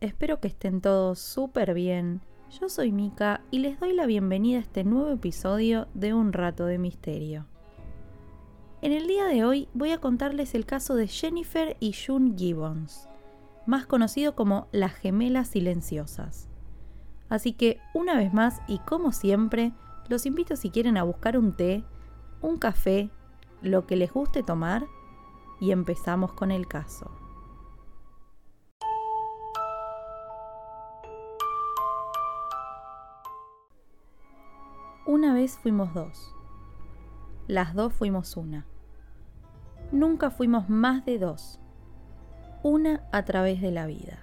espero que estén todos súper bien. Yo soy Mika y les doy la bienvenida a este nuevo episodio de Un Rato de Misterio. En el día de hoy voy a contarles el caso de Jennifer y June Gibbons, más conocido como las gemelas silenciosas. Así que una vez más y como siempre, los invito si quieren a buscar un té, un café, lo que les guste tomar y empezamos con el caso. Una vez fuimos dos. Las dos fuimos una. Nunca fuimos más de dos. Una a través de la vida.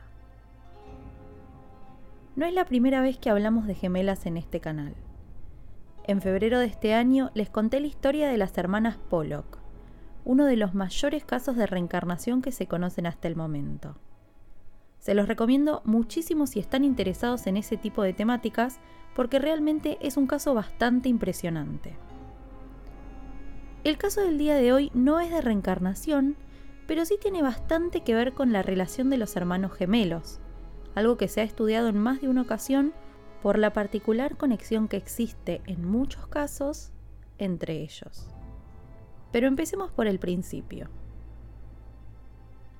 No es la primera vez que hablamos de gemelas en este canal. En febrero de este año les conté la historia de las hermanas Pollock, uno de los mayores casos de reencarnación que se conocen hasta el momento. Se los recomiendo muchísimo si están interesados en ese tipo de temáticas porque realmente es un caso bastante impresionante. El caso del día de hoy no es de reencarnación, pero sí tiene bastante que ver con la relación de los hermanos gemelos, algo que se ha estudiado en más de una ocasión por la particular conexión que existe en muchos casos entre ellos. Pero empecemos por el principio.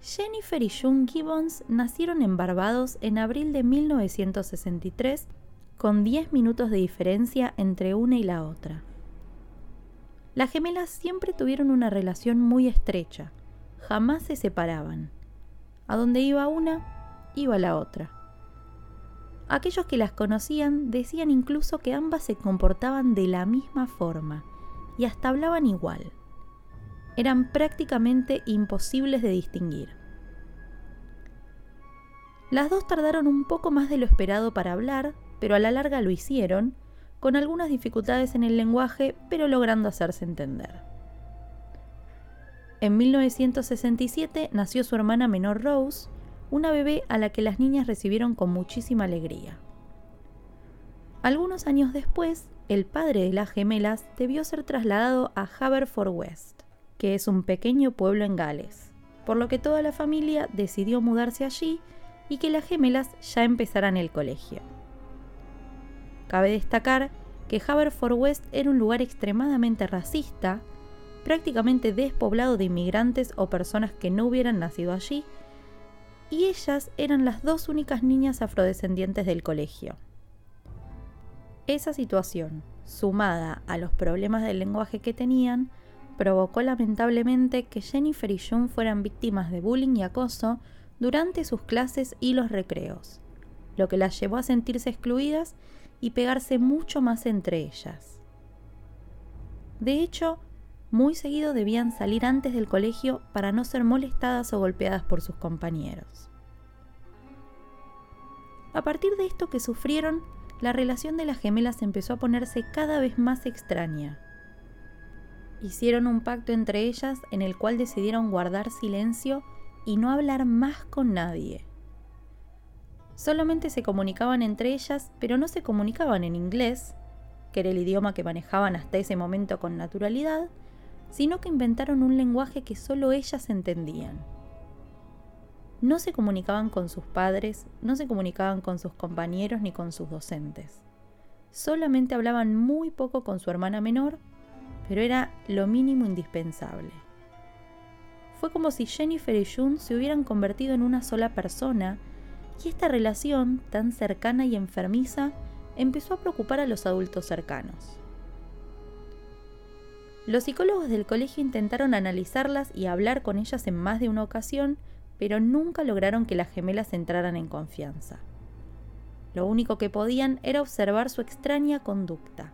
Jennifer y June Gibbons nacieron en Barbados en abril de 1963 con 10 minutos de diferencia entre una y la otra. Las gemelas siempre tuvieron una relación muy estrecha, jamás se separaban. A donde iba una, iba la otra. Aquellos que las conocían decían incluso que ambas se comportaban de la misma forma y hasta hablaban igual. Eran prácticamente imposibles de distinguir. Las dos tardaron un poco más de lo esperado para hablar, pero a la larga lo hicieron, con algunas dificultades en el lenguaje, pero logrando hacerse entender. En 1967 nació su hermana menor Rose, una bebé a la que las niñas recibieron con muchísima alegría. Algunos años después, el padre de las gemelas debió ser trasladado a Haverford que es un pequeño pueblo en Gales, por lo que toda la familia decidió mudarse allí y que las gemelas ya empezaran el colegio. Cabe destacar que Haverford era un lugar extremadamente racista, prácticamente despoblado de inmigrantes o personas que no hubieran nacido allí, y ellas eran las dos únicas niñas afrodescendientes del colegio. Esa situación, sumada a los problemas del lenguaje que tenían, provocó lamentablemente que Jennifer y June fueran víctimas de bullying y acoso durante sus clases y los recreos, lo que las llevó a sentirse excluidas y pegarse mucho más entre ellas. De hecho, muy seguido debían salir antes del colegio para no ser molestadas o golpeadas por sus compañeros. A partir de esto que sufrieron, la relación de las gemelas empezó a ponerse cada vez más extraña. Hicieron un pacto entre ellas en el cual decidieron guardar silencio y no hablar más con nadie. Solamente se comunicaban entre ellas, pero no se comunicaban en inglés, que era el idioma que manejaban hasta ese momento con naturalidad, sino que inventaron un lenguaje que solo ellas entendían. No se comunicaban con sus padres, no se comunicaban con sus compañeros ni con sus docentes. Solamente hablaban muy poco con su hermana menor, pero era lo mínimo indispensable. Fue como si Jennifer y June se hubieran convertido en una sola persona y esta relación, tan cercana y enfermiza, empezó a preocupar a los adultos cercanos. Los psicólogos del colegio intentaron analizarlas y hablar con ellas en más de una ocasión, pero nunca lograron que las gemelas entraran en confianza. Lo único que podían era observar su extraña conducta.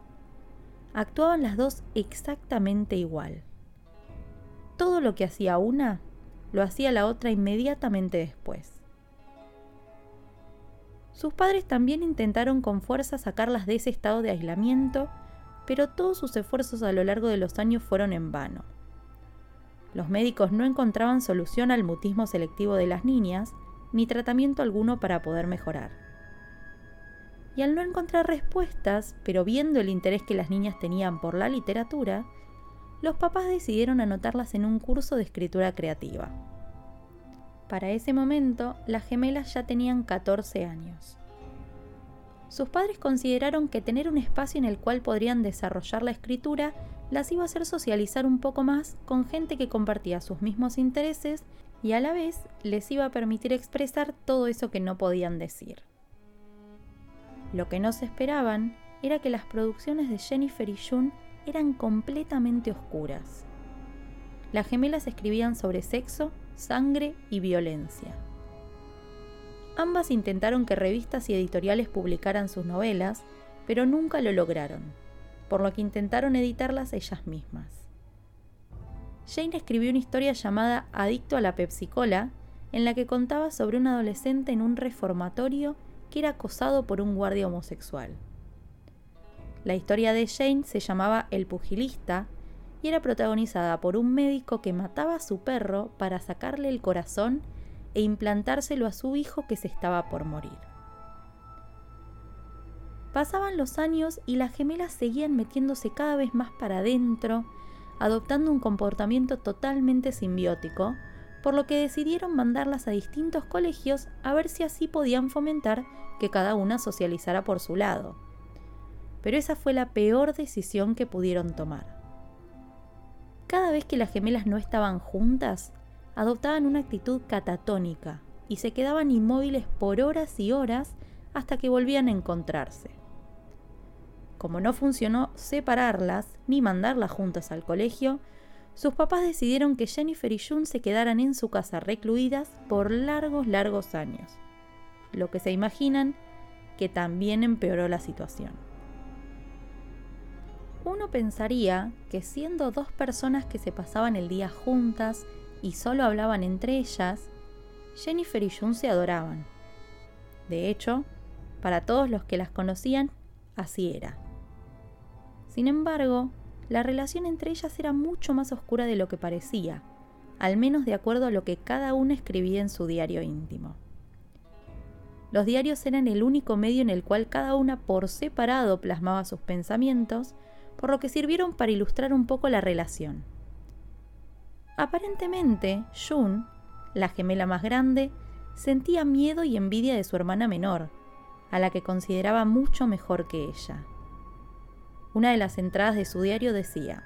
Actuaban las dos exactamente igual. Todo lo que hacía una, lo hacía la otra inmediatamente después. Sus padres también intentaron con fuerza sacarlas de ese estado de aislamiento, pero todos sus esfuerzos a lo largo de los años fueron en vano. Los médicos no encontraban solución al mutismo selectivo de las niñas, ni tratamiento alguno para poder mejorar. Y al no encontrar respuestas, pero viendo el interés que las niñas tenían por la literatura, los papás decidieron anotarlas en un curso de escritura creativa. Para ese momento, las gemelas ya tenían 14 años. Sus padres consideraron que tener un espacio en el cual podrían desarrollar la escritura las iba a hacer socializar un poco más con gente que compartía sus mismos intereses y a la vez les iba a permitir expresar todo eso que no podían decir. Lo que no se esperaban era que las producciones de Jennifer y June eran completamente oscuras. Las gemelas escribían sobre sexo, sangre y violencia. Ambas intentaron que revistas y editoriales publicaran sus novelas, pero nunca lo lograron, por lo que intentaron editarlas ellas mismas. Jane escribió una historia llamada Adicto a la Pepsi-Cola, en la que contaba sobre un adolescente en un reformatorio que era acosado por un guardia homosexual. La historia de Jane se llamaba El pugilista y era protagonizada por un médico que mataba a su perro para sacarle el corazón e implantárselo a su hijo que se estaba por morir. Pasaban los años y las gemelas seguían metiéndose cada vez más para adentro, adoptando un comportamiento totalmente simbiótico, por lo que decidieron mandarlas a distintos colegios a ver si así podían fomentar que cada una socializara por su lado. Pero esa fue la peor decisión que pudieron tomar. Cada vez que las gemelas no estaban juntas, adoptaban una actitud catatónica y se quedaban inmóviles por horas y horas hasta que volvían a encontrarse. Como no funcionó separarlas ni mandarlas juntas al colegio, sus papás decidieron que Jennifer y June se quedaran en su casa recluidas por largos, largos años. Lo que se imaginan que también empeoró la situación. Uno pensaría que siendo dos personas que se pasaban el día juntas y solo hablaban entre ellas, Jennifer y June se adoraban. De hecho, para todos los que las conocían, así era. Sin embargo, la relación entre ellas era mucho más oscura de lo que parecía, al menos de acuerdo a lo que cada una escribía en su diario íntimo. Los diarios eran el único medio en el cual cada una por separado plasmaba sus pensamientos por lo que sirvieron para ilustrar un poco la relación. Aparentemente, June, la gemela más grande, sentía miedo y envidia de su hermana menor, a la que consideraba mucho mejor que ella. Una de las entradas de su diario decía,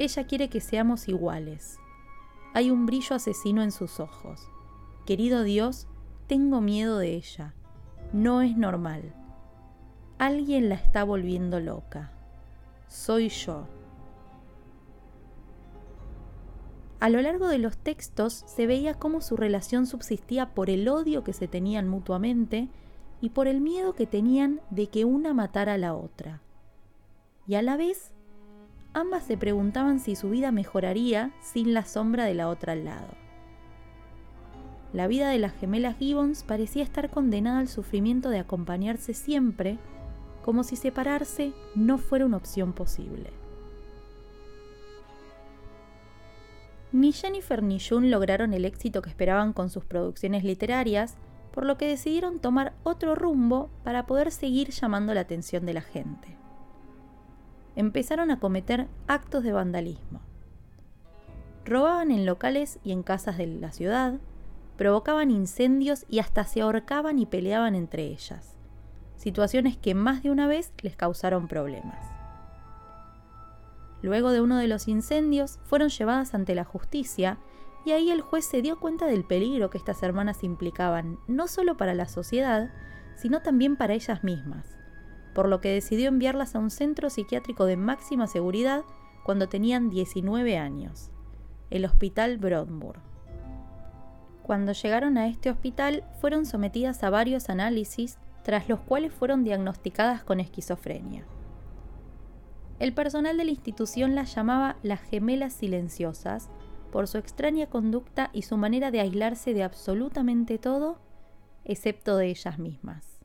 Ella quiere que seamos iguales. Hay un brillo asesino en sus ojos. Querido Dios, tengo miedo de ella. No es normal. Alguien la está volviendo loca. Soy yo. A lo largo de los textos se veía cómo su relación subsistía por el odio que se tenían mutuamente y por el miedo que tenían de que una matara a la otra. Y a la vez, ambas se preguntaban si su vida mejoraría sin la sombra de la otra al lado. La vida de las gemelas Gibbons parecía estar condenada al sufrimiento de acompañarse siempre como si separarse no fuera una opción posible. Ni Jennifer ni June lograron el éxito que esperaban con sus producciones literarias, por lo que decidieron tomar otro rumbo para poder seguir llamando la atención de la gente. Empezaron a cometer actos de vandalismo. Robaban en locales y en casas de la ciudad, provocaban incendios y hasta se ahorcaban y peleaban entre ellas situaciones que más de una vez les causaron problemas. Luego de uno de los incendios, fueron llevadas ante la justicia y ahí el juez se dio cuenta del peligro que estas hermanas implicaban, no solo para la sociedad, sino también para ellas mismas, por lo que decidió enviarlas a un centro psiquiátrico de máxima seguridad cuando tenían 19 años, el Hospital Broadmoor. Cuando llegaron a este hospital fueron sometidas a varios análisis tras los cuales fueron diagnosticadas con esquizofrenia. El personal de la institución las llamaba las gemelas silenciosas por su extraña conducta y su manera de aislarse de absolutamente todo, excepto de ellas mismas.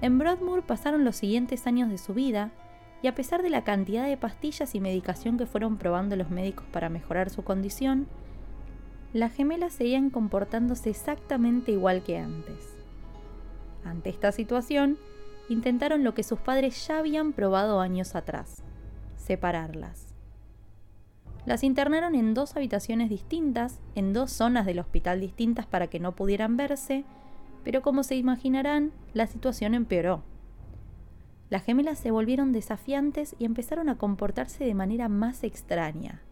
En Broadmoor pasaron los siguientes años de su vida y a pesar de la cantidad de pastillas y medicación que fueron probando los médicos para mejorar su condición, las gemelas seguían comportándose exactamente igual que antes. Ante esta situación, intentaron lo que sus padres ya habían probado años atrás, separarlas. Las internaron en dos habitaciones distintas, en dos zonas del hospital distintas para que no pudieran verse, pero como se imaginarán, la situación empeoró. Las gemelas se volvieron desafiantes y empezaron a comportarse de manera más extraña.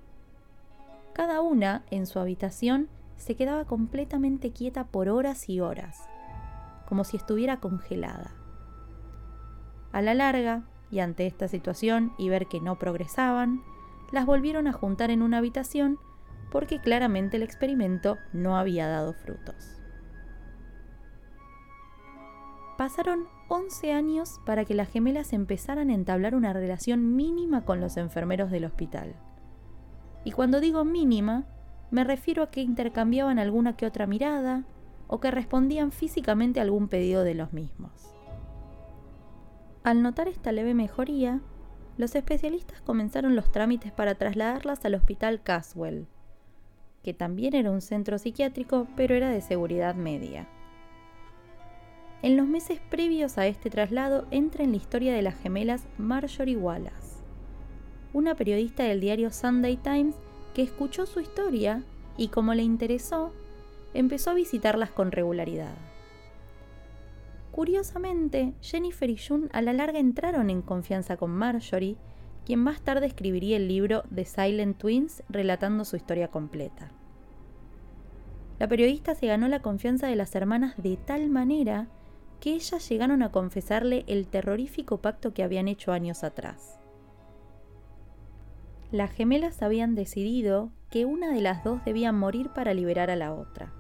Cada una, en su habitación, se quedaba completamente quieta por horas y horas, como si estuviera congelada. A la larga, y ante esta situación y ver que no progresaban, las volvieron a juntar en una habitación porque claramente el experimento no había dado frutos. Pasaron 11 años para que las gemelas empezaran a entablar una relación mínima con los enfermeros del hospital. Y cuando digo mínima, me refiero a que intercambiaban alguna que otra mirada o que respondían físicamente a algún pedido de los mismos. Al notar esta leve mejoría, los especialistas comenzaron los trámites para trasladarlas al Hospital Caswell, que también era un centro psiquiátrico, pero era de seguridad media. En los meses previos a este traslado entra en la historia de las gemelas Marjorie Wallace, una periodista del diario Sunday Times que escuchó su historia y como le interesó, empezó a visitarlas con regularidad. Curiosamente, Jennifer y June a la larga entraron en confianza con Marjorie, quien más tarde escribiría el libro The Silent Twins relatando su historia completa. La periodista se ganó la confianza de las hermanas de tal manera que ellas llegaron a confesarle el terrorífico pacto que habían hecho años atrás. Las gemelas habían decidido que una de las dos debía morir para liberar a la otra,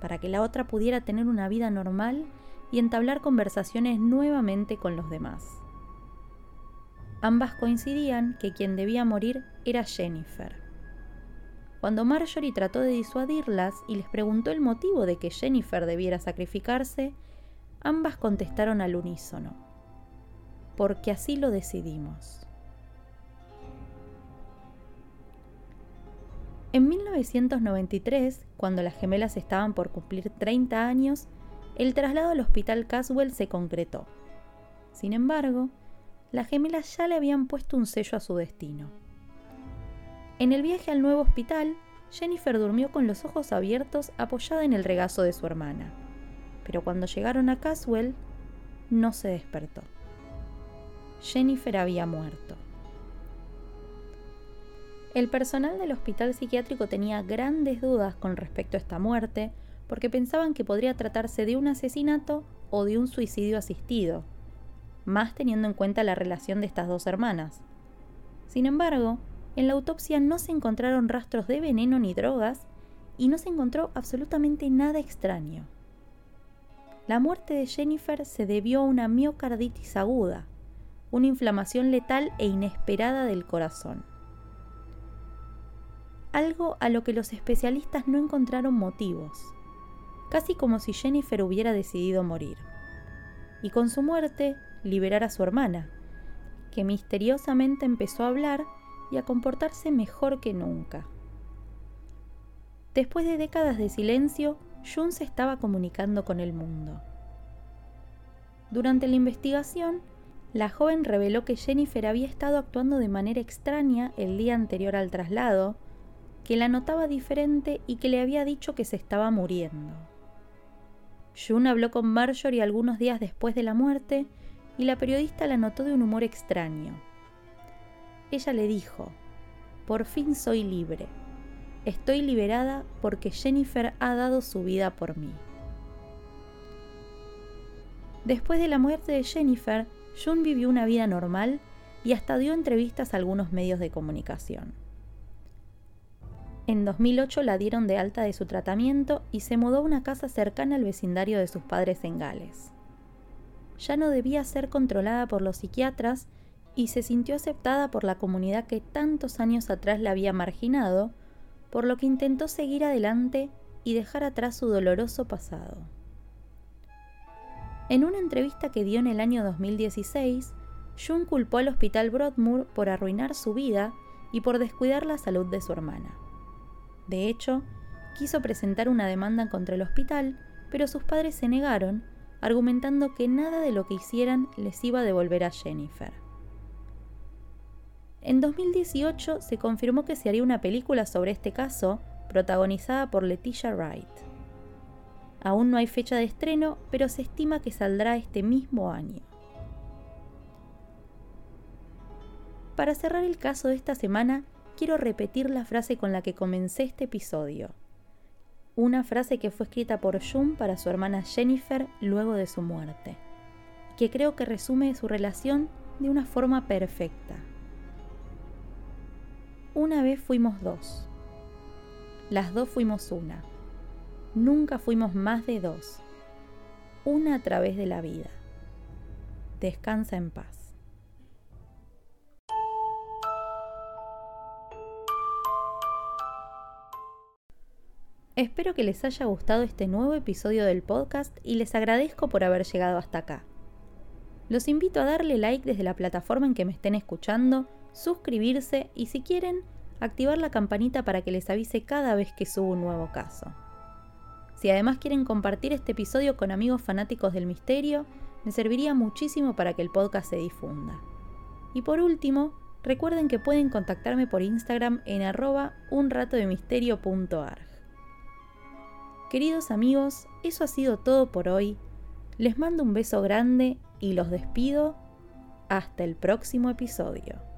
para que la otra pudiera tener una vida normal y entablar conversaciones nuevamente con los demás. Ambas coincidían que quien debía morir era Jennifer. Cuando Marjorie trató de disuadirlas y les preguntó el motivo de que Jennifer debiera sacrificarse, ambas contestaron al unísono, porque así lo decidimos. En 1993, cuando las gemelas estaban por cumplir 30 años, el traslado al hospital Caswell se concretó. Sin embargo, las gemelas ya le habían puesto un sello a su destino. En el viaje al nuevo hospital, Jennifer durmió con los ojos abiertos apoyada en el regazo de su hermana, pero cuando llegaron a Caswell, no se despertó. Jennifer había muerto. El personal del hospital psiquiátrico tenía grandes dudas con respecto a esta muerte, porque pensaban que podría tratarse de un asesinato o de un suicidio asistido, más teniendo en cuenta la relación de estas dos hermanas. Sin embargo, en la autopsia no se encontraron rastros de veneno ni drogas y no se encontró absolutamente nada extraño. La muerte de Jennifer se debió a una miocarditis aguda, una inflamación letal e inesperada del corazón. Algo a lo que los especialistas no encontraron motivos casi como si Jennifer hubiera decidido morir. Y con su muerte, liberar a su hermana, que misteriosamente empezó a hablar y a comportarse mejor que nunca. Después de décadas de silencio, June se estaba comunicando con el mundo. Durante la investigación, la joven reveló que Jennifer había estado actuando de manera extraña el día anterior al traslado, que la notaba diferente y que le había dicho que se estaba muriendo. June habló con Marjorie algunos días después de la muerte y la periodista la notó de un humor extraño. Ella le dijo, por fin soy libre. Estoy liberada porque Jennifer ha dado su vida por mí. Después de la muerte de Jennifer, June vivió una vida normal y hasta dio entrevistas a algunos medios de comunicación. En 2008 la dieron de alta de su tratamiento y se mudó a una casa cercana al vecindario de sus padres en Gales. Ya no debía ser controlada por los psiquiatras y se sintió aceptada por la comunidad que tantos años atrás la había marginado, por lo que intentó seguir adelante y dejar atrás su doloroso pasado. En una entrevista que dio en el año 2016, June culpó al hospital Broadmoor por arruinar su vida y por descuidar la salud de su hermana. De hecho, quiso presentar una demanda contra el hospital, pero sus padres se negaron, argumentando que nada de lo que hicieran les iba a devolver a Jennifer. En 2018 se confirmó que se haría una película sobre este caso, protagonizada por Leticia Wright. Aún no hay fecha de estreno, pero se estima que saldrá este mismo año. Para cerrar el caso de esta semana, quiero repetir la frase con la que comencé este episodio. Una frase que fue escrita por June para su hermana Jennifer luego de su muerte, que creo que resume su relación de una forma perfecta. Una vez fuimos dos. Las dos fuimos una. Nunca fuimos más de dos. Una a través de la vida. Descansa en paz. Espero que les haya gustado este nuevo episodio del podcast y les agradezco por haber llegado hasta acá. Los invito a darle like desde la plataforma en que me estén escuchando, suscribirse y si quieren, activar la campanita para que les avise cada vez que subo un nuevo caso. Si además quieren compartir este episodio con amigos fanáticos del misterio, me serviría muchísimo para que el podcast se difunda. Y por último, recuerden que pueden contactarme por Instagram en arroba. Queridos amigos, eso ha sido todo por hoy. Les mando un beso grande y los despido. Hasta el próximo episodio.